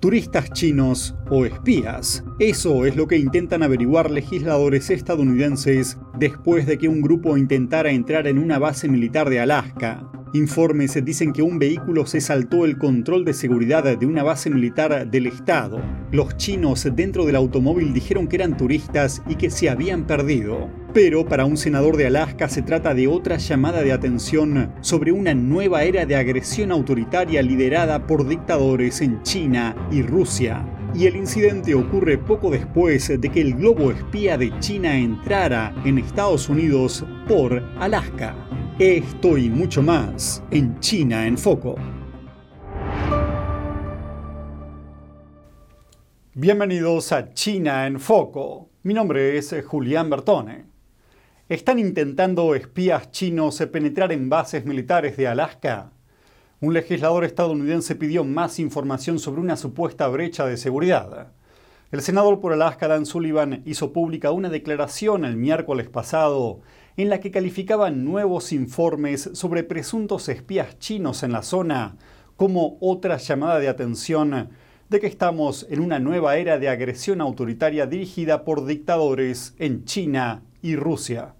turistas chinos o espías. Eso es lo que intentan averiguar legisladores estadounidenses después de que un grupo intentara entrar en una base militar de Alaska. Informes dicen que un vehículo se saltó el control de seguridad de una base militar del Estado. Los chinos dentro del automóvil dijeron que eran turistas y que se habían perdido. Pero para un senador de Alaska se trata de otra llamada de atención sobre una nueva era de agresión autoritaria liderada por dictadores en China y Rusia. Y el incidente ocurre poco después de que el globo espía de China entrara en Estados Unidos por Alaska. Esto y mucho más en China en Foco. Bienvenidos a China en Foco. Mi nombre es Julián Bertone. ¿Están intentando espías chinos penetrar en bases militares de Alaska? Un legislador estadounidense pidió más información sobre una supuesta brecha de seguridad. El senador por Alaska, Dan Sullivan, hizo pública una declaración el miércoles pasado en la que calificaban nuevos informes sobre presuntos espías chinos en la zona como otra llamada de atención de que estamos en una nueva era de agresión autoritaria dirigida por dictadores en China y Rusia.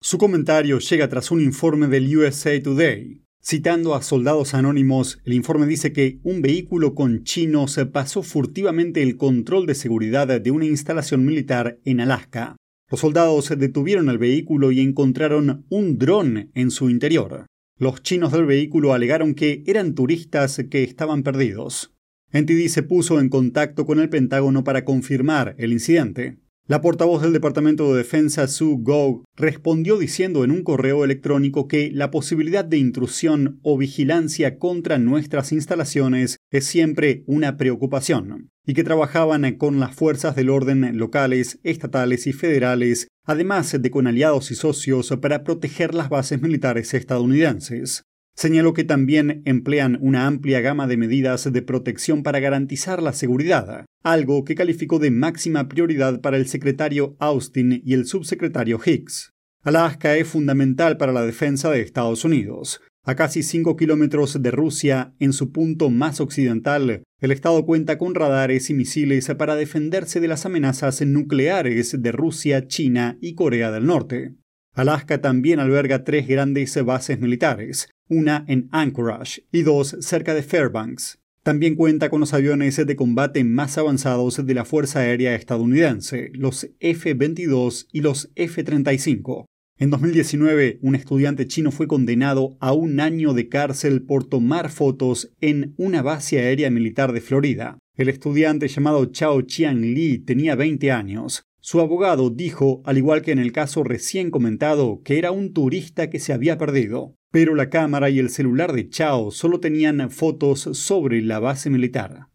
Su comentario llega tras un informe del USA Today. Citando a soldados anónimos, el informe dice que un vehículo con chinos pasó furtivamente el control de seguridad de una instalación militar en Alaska. Los soldados detuvieron el vehículo y encontraron un dron en su interior. Los chinos del vehículo alegaron que eran turistas que estaban perdidos. NTD se puso en contacto con el Pentágono para confirmar el incidente. La portavoz del Departamento de Defensa, Sue Gough, respondió diciendo en un correo electrónico que la posibilidad de intrusión o vigilancia contra nuestras instalaciones es siempre una preocupación, y que trabajaban con las fuerzas del orden locales, estatales y federales, además de con aliados y socios para proteger las bases militares estadounidenses. Señaló que también emplean una amplia gama de medidas de protección para garantizar la seguridad, algo que calificó de máxima prioridad para el secretario Austin y el subsecretario Hicks. Alaska es fundamental para la defensa de Estados Unidos. A casi 5 kilómetros de Rusia, en su punto más occidental, el Estado cuenta con radares y misiles para defenderse de las amenazas nucleares de Rusia, China y Corea del Norte. Alaska también alberga tres grandes bases militares, una en Anchorage y dos cerca de Fairbanks. También cuenta con los aviones de combate más avanzados de la Fuerza Aérea estadounidense, los F-22 y los F-35. En 2019, un estudiante chino fue condenado a un año de cárcel por tomar fotos en una base aérea militar de Florida. El estudiante llamado Chao Chiang Li tenía 20 años. Su abogado dijo, al igual que en el caso recién comentado, que era un turista que se había perdido, pero la cámara y el celular de Chao solo tenían fotos sobre la base militar.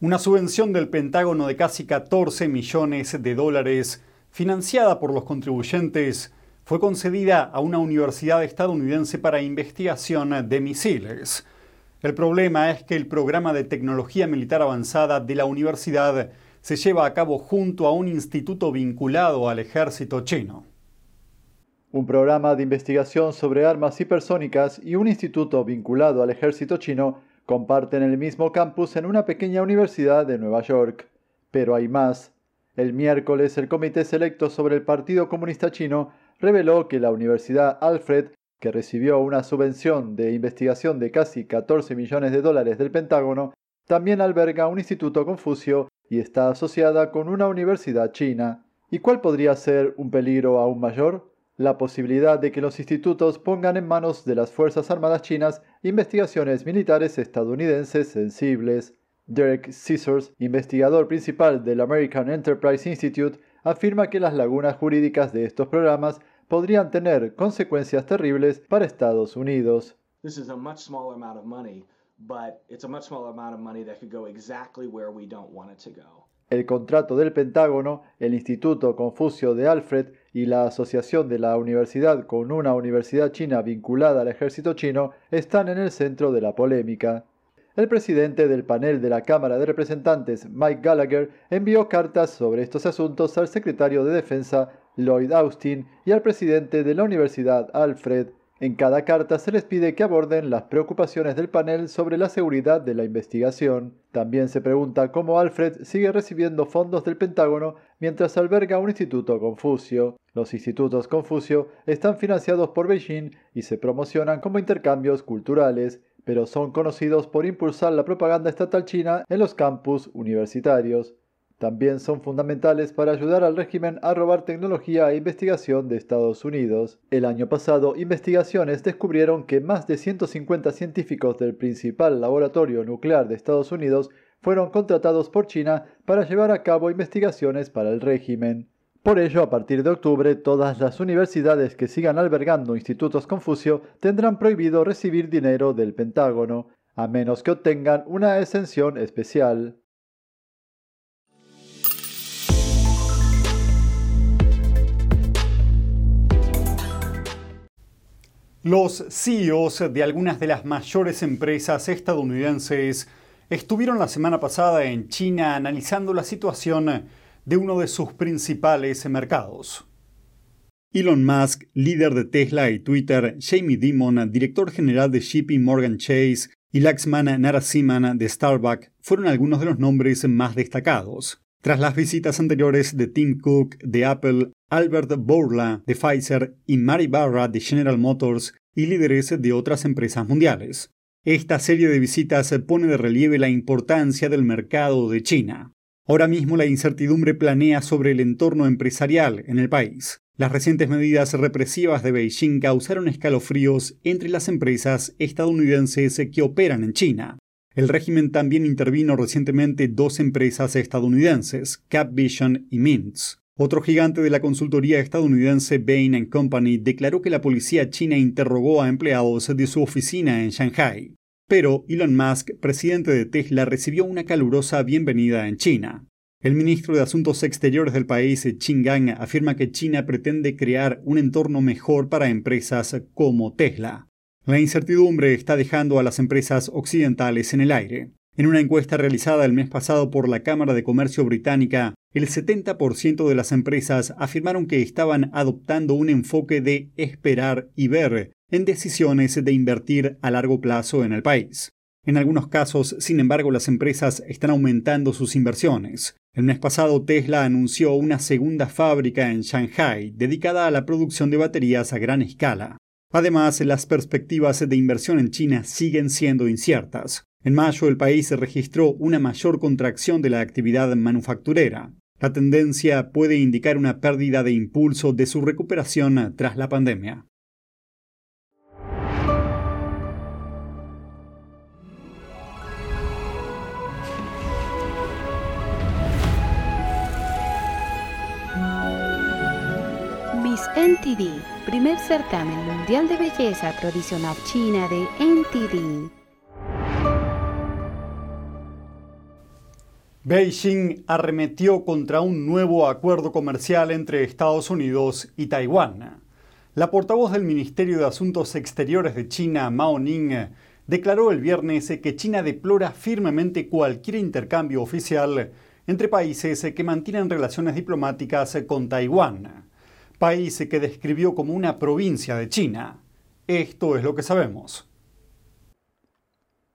Una subvención del Pentágono de casi 14 millones de dólares, financiada por los contribuyentes, fue concedida a una universidad estadounidense para investigación de misiles. El problema es que el programa de tecnología militar avanzada de la universidad se lleva a cabo junto a un instituto vinculado al ejército chino. Un programa de investigación sobre armas hipersónicas y un instituto vinculado al ejército chino comparten el mismo campus en una pequeña universidad de Nueva York. Pero hay más. El miércoles el Comité Selecto sobre el Partido Comunista Chino reveló que la Universidad Alfred, que recibió una subvención de investigación de casi 14 millones de dólares del Pentágono, también alberga un instituto Confucio y está asociada con una universidad china. ¿Y cuál podría ser un peligro aún mayor? La posibilidad de que los institutos pongan en manos de las Fuerzas Armadas chinas investigaciones militares estadounidenses sensibles. Derek Scissors, investigador principal del American Enterprise Institute, afirma que las lagunas jurídicas de estos programas podrían tener consecuencias terribles para Estados Unidos. El contrato del Pentágono, el Instituto Confucio de Alfred y la asociación de la universidad con una universidad china vinculada al ejército chino están en el centro de la polémica. El presidente del panel de la Cámara de Representantes, Mike Gallagher, envió cartas sobre estos asuntos al secretario de Defensa, Lloyd Austin, y al presidente de la Universidad Alfred. En cada carta se les pide que aborden las preocupaciones del panel sobre la seguridad de la investigación. También se pregunta cómo Alfred sigue recibiendo fondos del Pentágono mientras alberga un instituto Confucio. Los institutos Confucio están financiados por Beijing y se promocionan como intercambios culturales, pero son conocidos por impulsar la propaganda estatal china en los campus universitarios. También son fundamentales para ayudar al régimen a robar tecnología e investigación de Estados Unidos. El año pasado, investigaciones descubrieron que más de 150 científicos del principal laboratorio nuclear de Estados Unidos fueron contratados por China para llevar a cabo investigaciones para el régimen. Por ello, a partir de octubre, todas las universidades que sigan albergando institutos Confucio tendrán prohibido recibir dinero del Pentágono, a menos que obtengan una exención especial. Los CEOs de algunas de las mayores empresas estadounidenses estuvieron la semana pasada en China analizando la situación de uno de sus principales mercados. Elon Musk, líder de Tesla y Twitter, Jamie Dimon, director general de JP Morgan Chase, y Laxman Narasimhan de Starbucks fueron algunos de los nombres más destacados. Tras las visitas anteriores de Tim Cook de Apple, Albert Bourla de Pfizer y Mary Barra de General Motors y líderes de otras empresas mundiales. Esta serie de visitas pone de relieve la importancia del mercado de China. Ahora mismo la incertidumbre planea sobre el entorno empresarial en el país. Las recientes medidas represivas de Beijing causaron escalofríos entre las empresas estadounidenses que operan en China. El régimen también intervino recientemente dos empresas estadounidenses, Capvision y Mintz. Otro gigante de la consultoría estadounidense Bain Company declaró que la policía china interrogó a empleados de su oficina en Shanghai. Pero Elon Musk, presidente de Tesla, recibió una calurosa bienvenida en China. El ministro de Asuntos Exteriores del país, Qin Gang, afirma que China pretende crear un entorno mejor para empresas como Tesla. La incertidumbre está dejando a las empresas occidentales en el aire. En una encuesta realizada el mes pasado por la Cámara de Comercio británica, el 70% de las empresas afirmaron que estaban adoptando un enfoque de esperar y ver en decisiones de invertir a largo plazo en el país. En algunos casos, sin embargo, las empresas están aumentando sus inversiones. El mes pasado Tesla anunció una segunda fábrica en Shanghai dedicada a la producción de baterías a gran escala. Además, las perspectivas de inversión en China siguen siendo inciertas. En mayo el país registró una mayor contracción de la actividad manufacturera. La tendencia puede indicar una pérdida de impulso de su recuperación tras la pandemia. Miss NTD primer certamen mundial de belleza tradicional china de NTD. Beijing arremetió contra un nuevo acuerdo comercial entre Estados Unidos y Taiwán. La portavoz del Ministerio de Asuntos Exteriores de China, Mao Ning, declaró el viernes que China deplora firmemente cualquier intercambio oficial entre países que mantienen relaciones diplomáticas con Taiwán país que describió como una provincia de China. Esto es lo que sabemos.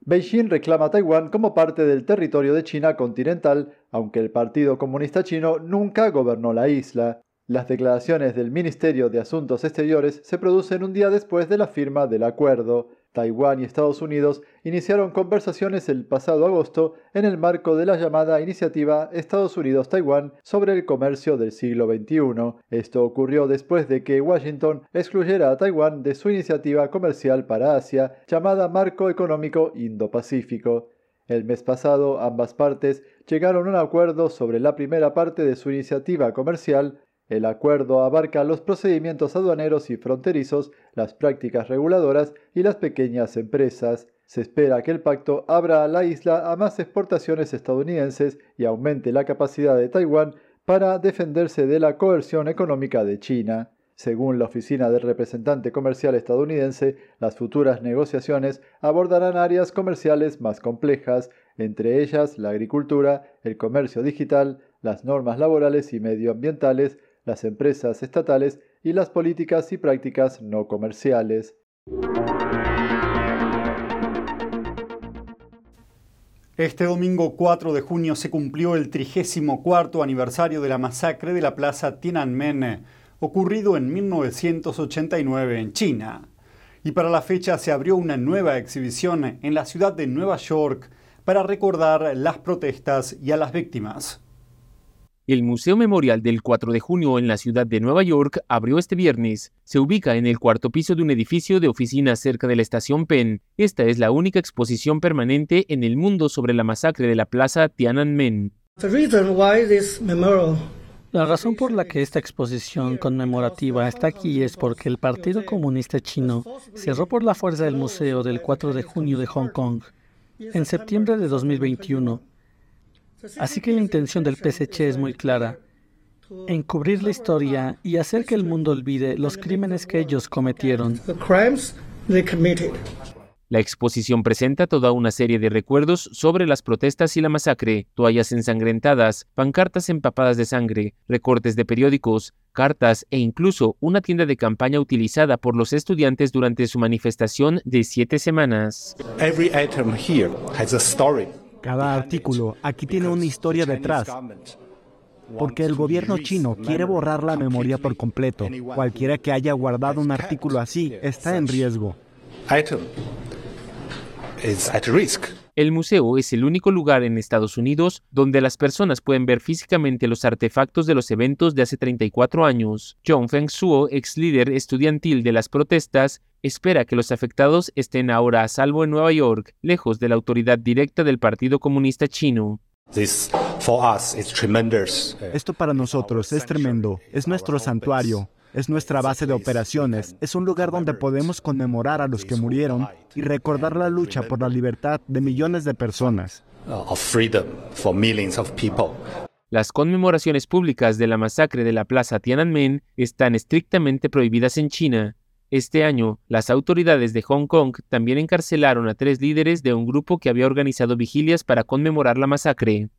Beijing reclama a Taiwán como parte del territorio de China continental, aunque el Partido Comunista Chino nunca gobernó la isla. Las declaraciones del Ministerio de Asuntos Exteriores se producen un día después de la firma del acuerdo. Taiwán y Estados Unidos iniciaron conversaciones el pasado agosto en el marco de la llamada Iniciativa Estados Unidos-Taiwán sobre el comercio del siglo XXI. Esto ocurrió después de que Washington excluyera a Taiwán de su iniciativa comercial para Asia llamada Marco Económico Indo-Pacífico. El mes pasado ambas partes llegaron a un acuerdo sobre la primera parte de su iniciativa comercial el acuerdo abarca los procedimientos aduaneros y fronterizos, las prácticas reguladoras y las pequeñas empresas. Se espera que el pacto abra la isla a más exportaciones estadounidenses y aumente la capacidad de Taiwán para defenderse de la coerción económica de China. Según la Oficina del Representante Comercial estadounidense, las futuras negociaciones abordarán áreas comerciales más complejas, entre ellas la agricultura, el comercio digital, las normas laborales y medioambientales, las empresas estatales y las políticas y prácticas no comerciales. Este domingo 4 de junio se cumplió el 34 aniversario de la masacre de la plaza Tiananmen, ocurrido en 1989 en China. Y para la fecha se abrió una nueva exhibición en la ciudad de Nueva York para recordar las protestas y a las víctimas. El Museo Memorial del 4 de junio en la ciudad de Nueva York abrió este viernes. Se ubica en el cuarto piso de un edificio de oficinas cerca de la estación Penn. Esta es la única exposición permanente en el mundo sobre la masacre de la plaza Tiananmen. La razón por la que esta exposición conmemorativa está aquí es porque el Partido Comunista Chino cerró por la fuerza el museo del 4 de junio de Hong Kong en septiembre de 2021 Así que la intención del PSC es muy clara, encubrir la historia y hacer que el mundo olvide los crímenes que ellos cometieron. La exposición presenta toda una serie de recuerdos sobre las protestas y la masacre, toallas ensangrentadas, pancartas empapadas de sangre, recortes de periódicos, cartas e incluso una tienda de campaña utilizada por los estudiantes durante su manifestación de siete semanas. Cada artículo aquí tiene una historia detrás, porque el gobierno chino quiere borrar la memoria por completo. Cualquiera que haya guardado un artículo así está en riesgo. El museo es el único lugar en Estados Unidos donde las personas pueden ver físicamente los artefactos de los eventos de hace 34 años. John Feng Suo, ex líder estudiantil de las protestas, espera que los afectados estén ahora a salvo en Nueva York, lejos de la autoridad directa del Partido Comunista Chino. Uh, Esto para nosotros es tremendo, es nuestro santuario, es nuestra base de operaciones, es un lugar donde podemos conmemorar a los que murieron y recordar la lucha por la libertad de millones de personas. Las conmemoraciones públicas de la masacre de la Plaza Tiananmen están estrictamente prohibidas en China. Este año, las autoridades de Hong Kong también encarcelaron a tres líderes de un grupo que había organizado vigilias para conmemorar la masacre.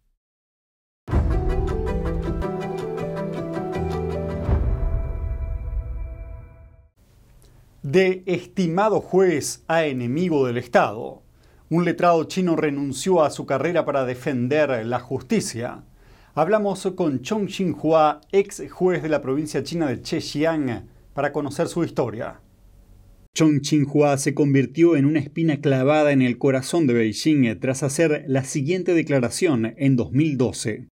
De estimado juez a enemigo del Estado. Un letrado chino renunció a su carrera para defender la justicia. Hablamos con Chong Xinhua, ex juez de la provincia china de Zhejiang, para conocer su historia. Chong Qinghua se convirtió en una espina clavada en el corazón de Beijing tras hacer la siguiente declaración en 2012.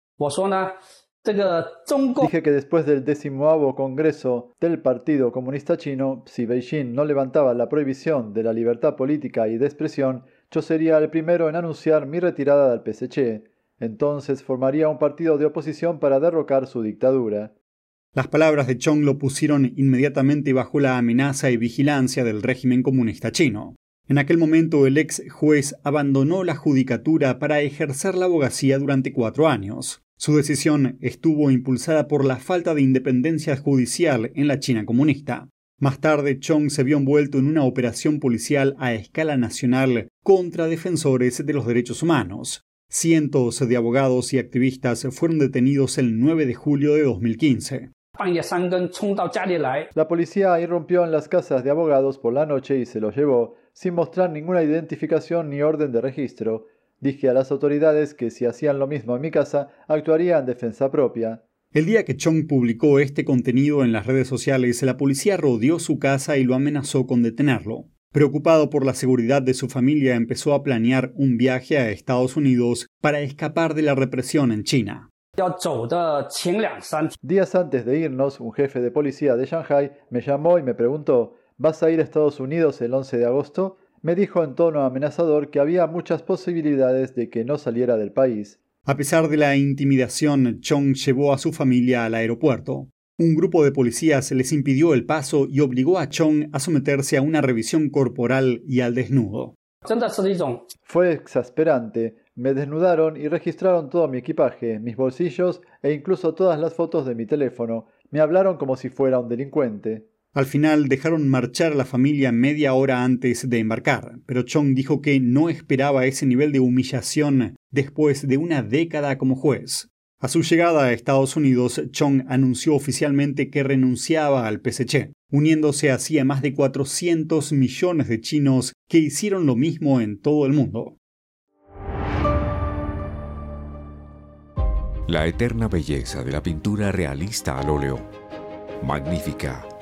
Dije que después del decimoavo Congreso del Partido Comunista Chino, si Beijing no levantaba la prohibición de la libertad política y de expresión, yo sería el primero en anunciar mi retirada del PSC. Entonces formaría un partido de oposición para derrocar su dictadura. Las palabras de Chong lo pusieron inmediatamente bajo la amenaza y vigilancia del régimen comunista chino. En aquel momento el ex juez abandonó la judicatura para ejercer la abogacía durante cuatro años. Su decisión estuvo impulsada por la falta de independencia judicial en la China comunista. Más tarde, Chong se vio envuelto en una operación policial a escala nacional contra defensores de los derechos humanos. Cientos de abogados y activistas fueron detenidos el 9 de julio de 2015. La policía irrumpió en las casas de abogados por la noche y se los llevó, sin mostrar ninguna identificación ni orden de registro. Dije a las autoridades que si hacían lo mismo en mi casa, actuaría en defensa propia. El día que Chong publicó este contenido en las redes sociales, la policía rodeó su casa y lo amenazó con detenerlo. Preocupado por la seguridad de su familia, empezó a planear un viaje a Estados Unidos para escapar de la represión en China. Días antes de irnos, un jefe de policía de Shanghai me llamó y me preguntó, ¿vas a ir a Estados Unidos el 11 de agosto? Me dijo en tono amenazador que había muchas posibilidades de que no saliera del país. A pesar de la intimidación, Chong llevó a su familia al aeropuerto. Un grupo de policías les impidió el paso y obligó a Chong a someterse a una revisión corporal y al desnudo. Fue exasperante. Me desnudaron y registraron todo mi equipaje, mis bolsillos e incluso todas las fotos de mi teléfono. Me hablaron como si fuera un delincuente. Al final dejaron marchar a la familia media hora antes de embarcar, pero Chong dijo que no esperaba ese nivel de humillación después de una década como juez. A su llegada a Estados Unidos, Chong anunció oficialmente que renunciaba al PSC, uniéndose así a más de 400 millones de chinos que hicieron lo mismo en todo el mundo. La eterna belleza de la pintura realista al óleo. Magnífica,